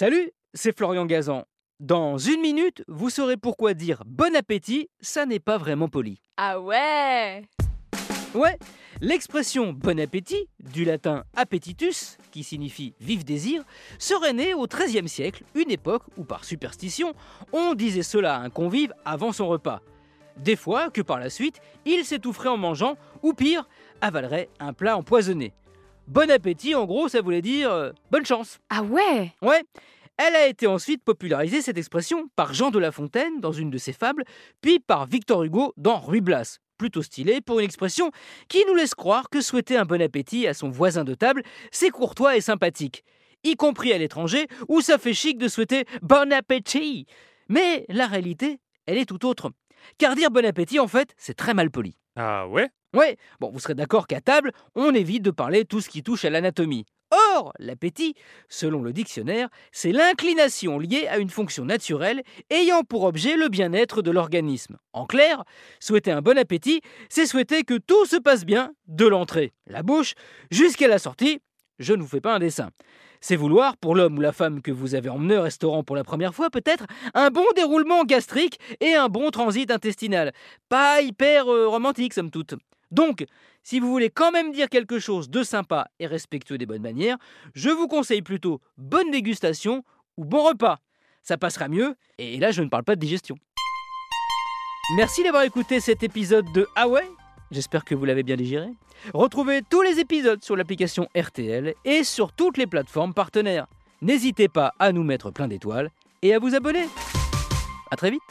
Salut, c'est Florian Gazan. Dans une minute, vous saurez pourquoi dire bon appétit, ça n'est pas vraiment poli. Ah ouais Ouais, l'expression bon appétit, du latin appetitus, qui signifie vif désir, serait née au XIIIe siècle, une époque où par superstition, on disait cela à un convive avant son repas. Des fois que par la suite, il s'étoufferait en mangeant, ou pire, avalerait un plat empoisonné. Bon appétit, en gros, ça voulait dire euh, bonne chance. Ah ouais? Ouais, elle a été ensuite popularisée, cette expression, par Jean de La Fontaine dans une de ses fables, puis par Victor Hugo dans Ruy Blas. Plutôt stylé pour une expression qui nous laisse croire que souhaiter un bon appétit à son voisin de table, c'est courtois et sympathique. Y compris à l'étranger, où ça fait chic de souhaiter bon appétit. Mais la réalité, elle est tout autre. Car dire bon appétit, en fait, c'est très mal poli. Ah ouais? Ouais, bon, vous serez d'accord qu'à table, on évite de parler tout ce qui touche à l'anatomie. Or, l'appétit, selon le dictionnaire, c'est l'inclination liée à une fonction naturelle ayant pour objet le bien-être de l'organisme. En clair, souhaiter un bon appétit, c'est souhaiter que tout se passe bien, de l'entrée, la bouche, jusqu'à la sortie. Je ne vous fais pas un dessin. C'est vouloir, pour l'homme ou la femme que vous avez emmené au restaurant pour la première fois, peut-être, un bon déroulement gastrique et un bon transit intestinal. Pas hyper euh, romantique, somme toute. Donc, si vous voulez quand même dire quelque chose de sympa et respectueux des bonnes manières, je vous conseille plutôt bonne dégustation ou bon repas. Ça passera mieux, et là je ne parle pas de digestion. Merci d'avoir écouté cet épisode de Ah J'espère que vous l'avez bien digéré. Retrouvez tous les épisodes sur l'application RTL et sur toutes les plateformes partenaires. N'hésitez pas à nous mettre plein d'étoiles et à vous abonner. A très vite